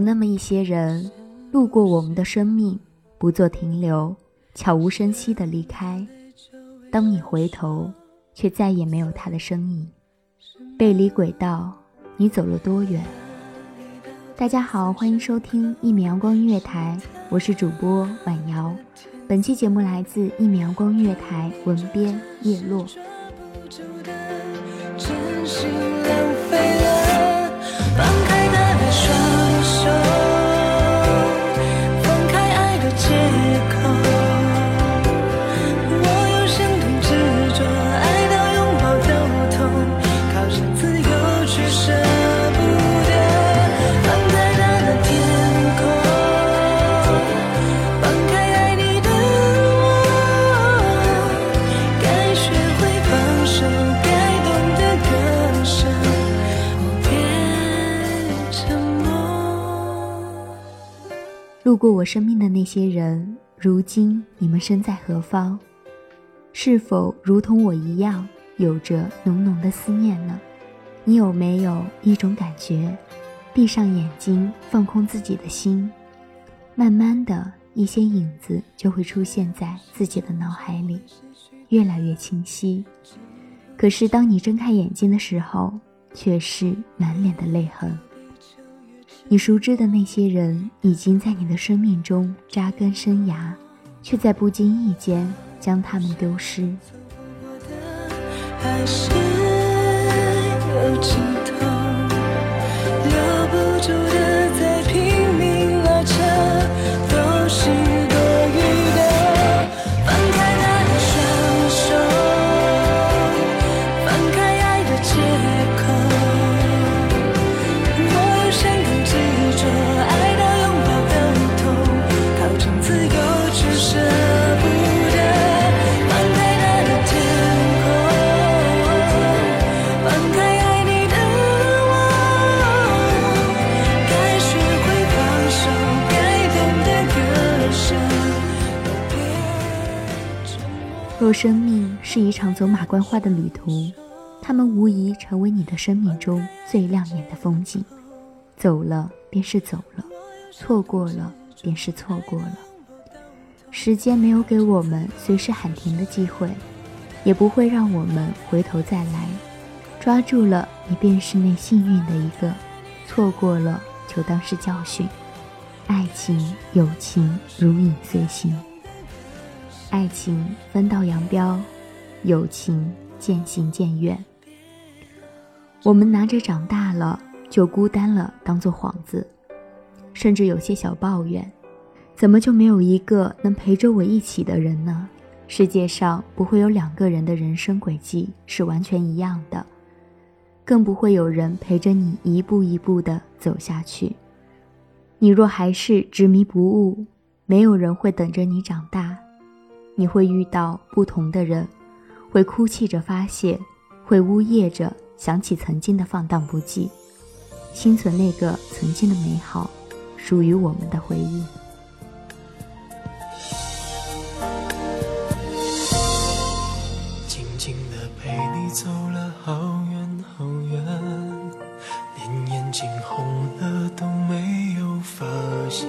有那么一些人，路过我们的生命，不做停留，悄无声息地离开。当你回头，却再也没有他的身影。背离轨道，你走了多远？大家好，欢迎收听一米阳光音乐台，我是主播婉瑶。本期节目来自一米阳光音乐台，文编叶落。路过我生命的那些人，如今你们身在何方？是否如同我一样，有着浓浓的思念呢？你有没有一种感觉，闭上眼睛，放空自己的心，慢慢的一些影子就会出现在自己的脑海里，越来越清晰。可是当你睁开眼睛的时候，却是满脸的泪痕。你熟知的那些人，已经在你的生命中扎根生涯，却在不经意间将他们丢失。还是有尽头，留不住的若生命是一场走马观花的旅途，它们无疑成为你的生命中最亮眼的风景。走了便是走了，错过了便是错过了。时间没有给我们随时喊停的机会，也不会让我们回头再来。抓住了，你便是那幸运的一个；错过了，就当是教训。爱情、友情如影随形。爱情分道扬镳，友情渐行渐远。我们拿着长大了就孤单了当做幌子，甚至有些小抱怨：怎么就没有一个能陪着我一起的人呢？世界上不会有两个人的人生轨迹是完全一样的，更不会有人陪着你一步一步的走下去。你若还是执迷不悟，没有人会等着你长大，你会遇到不同的人，会哭泣着发泄，会呜咽着想起曾经的放荡不羁，心存那个曾经的美好，属于我们的回忆。静静的陪你走了好远好远，连眼睛红了都没有发现。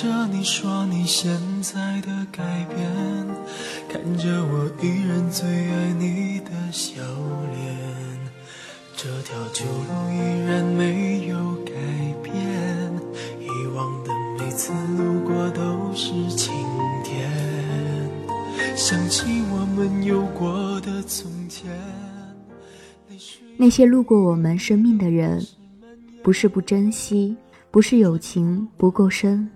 着你说你现在的改变，看着我依然最爱你的笑脸，这条旧路依然没有改变，以往的每次路过都是晴天，想起我们有过的从前。那些路过我们生命的人，不是不珍惜，不是友情不够深。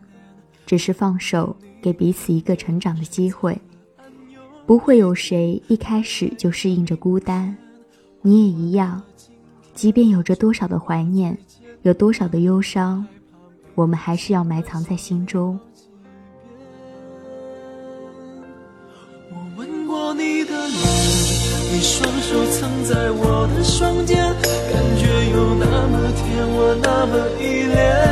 只是放手，给彼此一个成长的机会。不会有谁一开始就适应着孤单，你也一样。即便有着多少的怀念，有多少的忧伤，我们还是要埋藏在心中。我吻过你的脸，你双手曾在我的双肩，感觉有那么甜，我那么依恋。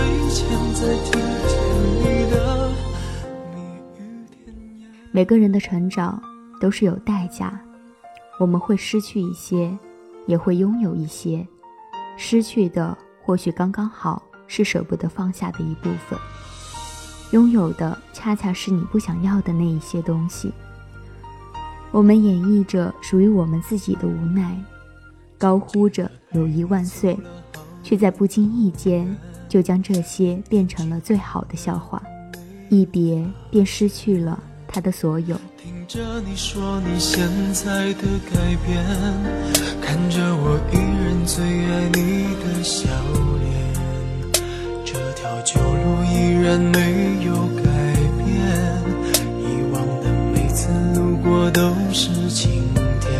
每个人的成长都是有代价，我们会失去一些，也会拥有一些，失去的。或许刚刚好是舍不得放下的一部分，拥有的恰恰是你不想要的那一些东西。我们演绎着属于我们自己的无奈，高呼着友谊万岁，却在不经意间就将这些变成了最好的笑话。一别便失去了他的所有。听着你说你现在的改变，看着我依然最爱你的笑脸，这条旧路依然没有改变，以往的每次路过都是晴天，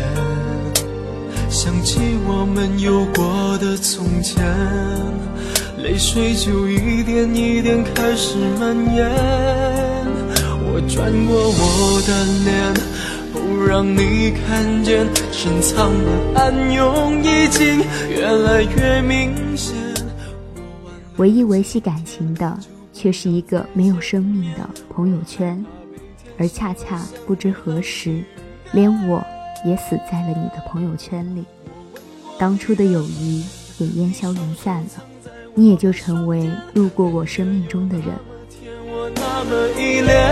想起我们有过的从前，泪水就一点一点开始蔓延。我转过我的脸，不让你看见，深藏的暗涌已经越来越明显。唯一维系感情的，却是一个没有生命的朋友圈，而恰恰不知何时，连我也死在了你的朋友圈里。当初的友谊也烟消云散了，你也就成为路过我生命中的人。我那么依恋，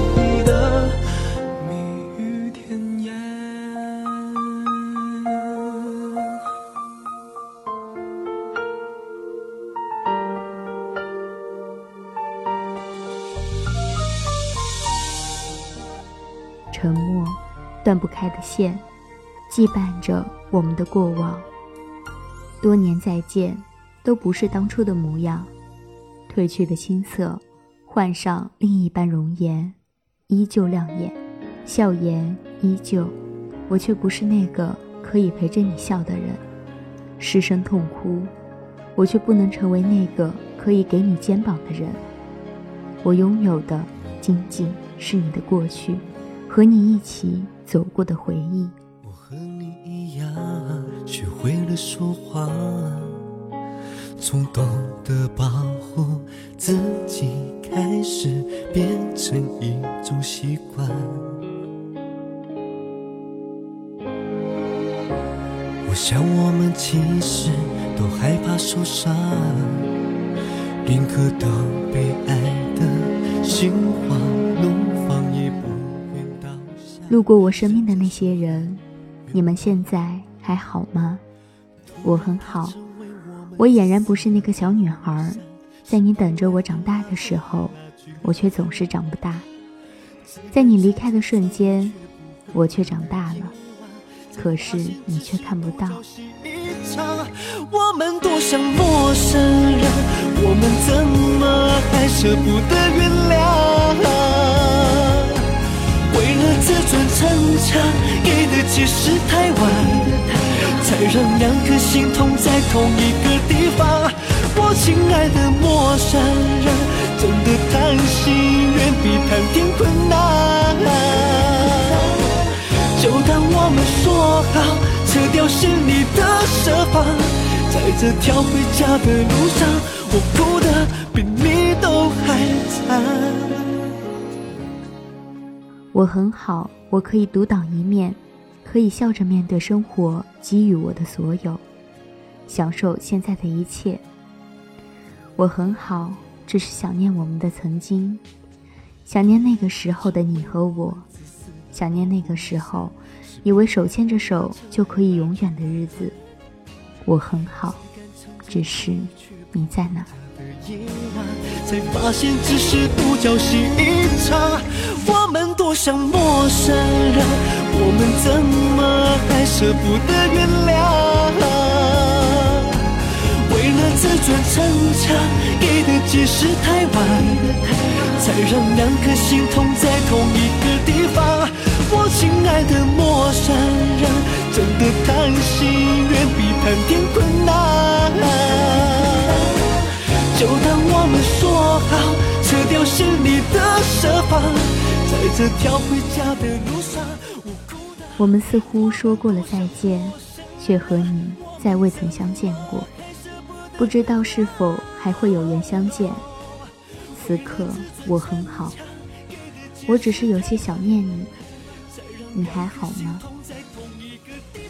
断不开的线，羁绊着我们的过往。多年再见，都不是当初的模样。褪去的青涩，换上另一般容颜，依旧亮眼，笑颜依旧。我却不是那个可以陪着你笑的人。失声痛哭，我却不能成为那个可以给你肩膀的人。我拥有的，仅仅是你的过去。和你一起走过的回忆。我和你一样，学会了说话，从懂得保护自己开始，变成一种习惯。我想我们其实都害怕受伤，宁可当被爱的心慌，路过我生命的那些人，你们现在还好吗？我很好，我俨然不是那个小女孩，在你等着我长大的时候，我却总是长不大；在你离开的瞬间，我却长大了，可是你却看不到。我们多像陌生人，我们怎么还舍不得原谅？给的解释太晚，才让两颗心痛在同一个地方。我亲爱的陌生人，真的谈心远比谈天困难。就当我们说好，撤掉是你的设防，在这条回家的路上，我哭的比你都还惨。我很好，我可以独当一面，可以笑着面对生活给予我的所有，享受现在的一切。我很好，只是想念我们的曾经，想念那个时候的你和我。想念那个时候，以为手牵着手就可以永远的日子。我很好，只是你在哪？才发现只是独角戏一场。我们多像陌生人，我们怎么还舍不得原谅？为了自尊逞强，给的解释太晚，才让两颗心痛在同一个地方。我亲爱的陌生人，真的谈心远比谈天困难。就当我们说好，撤掉心里的设防，在这条回家的路上，我哭得我们似乎说过了再见，却和你再未曾相见过，不知道是否还会有缘相见。此刻我很好，我只是有些想念你，你还好吗？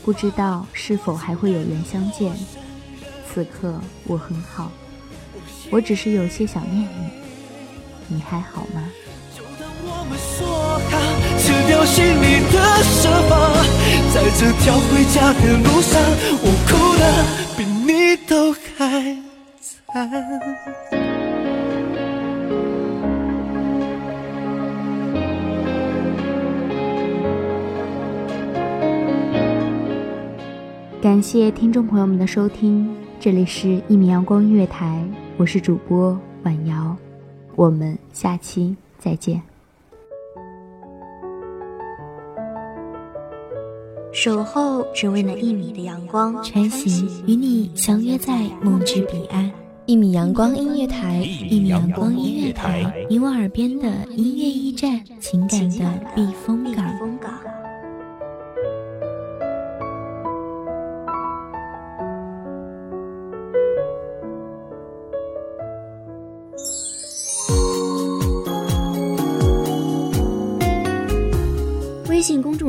不知道是否还会有缘相见。此刻我很好，我只是有些想念你，你还好吗？就当我们说好，撤掉心里的设防，在这条回家的路上，我哭的比你都还惨。感谢听众朋友们的收听，这里是《一米阳光音乐台》，我是主播婉瑶，我们下期再见。守候只为那一米的阳光，穿行与你相约在梦之彼岸。一米阳光音乐台，一米阳光音乐台，你我耳边的音乐驿站，情感的避风港。